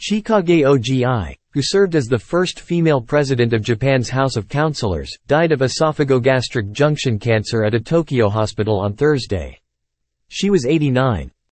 Chikage Ogi, who served as the first female president of Japan's House of Councillors, died of esophagogastric junction cancer at a Tokyo hospital on Thursday. She was 89.